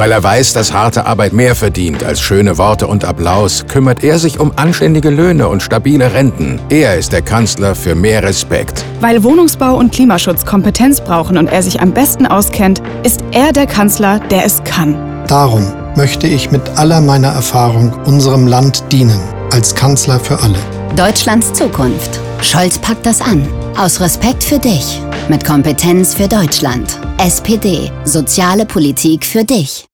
Weil er weiß, dass harte Arbeit mehr verdient als schöne Worte und Applaus, kümmert er sich um anständige Löhne und stabile Renten. Er ist der Kanzler für mehr Respekt. Weil Wohnungsbau und Klimaschutz Kompetenz brauchen und er sich am besten auskennt, ist er der Kanzler, der es kann. Darum möchte ich mit aller meiner Erfahrung unserem Land dienen, als Kanzler für alle. Deutschlands Zukunft. Scholz packt das an. Aus Respekt für dich. Mit Kompetenz für Deutschland. SPD. Soziale Politik für dich.